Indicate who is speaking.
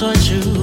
Speaker 1: that's what